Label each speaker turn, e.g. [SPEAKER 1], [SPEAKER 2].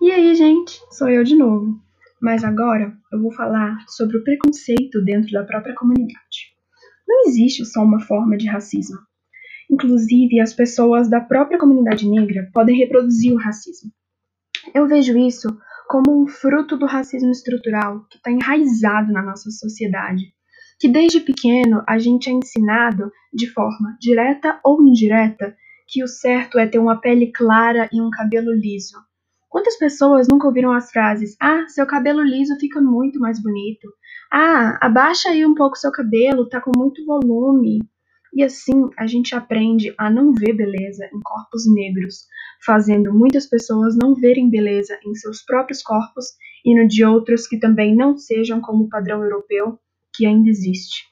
[SPEAKER 1] E aí, gente, sou eu de novo. Mas agora eu vou falar sobre o preconceito dentro da própria comunidade. Não existe só uma forma de racismo. Inclusive, as pessoas da própria comunidade negra podem reproduzir o racismo. Eu vejo isso como um fruto do racismo estrutural que está enraizado na nossa sociedade, que desde pequeno a gente é ensinado, de forma direta ou indireta, que o certo é ter uma pele clara e um cabelo liso. Quantas pessoas nunca ouviram as frases: Ah, seu cabelo liso fica muito mais bonito. Ah, abaixa aí um pouco seu cabelo, tá com muito volume. E assim a gente aprende a não ver beleza em corpos negros, fazendo muitas pessoas não verem beleza em seus próprios corpos e no de outros que também não sejam como o padrão europeu que ainda existe.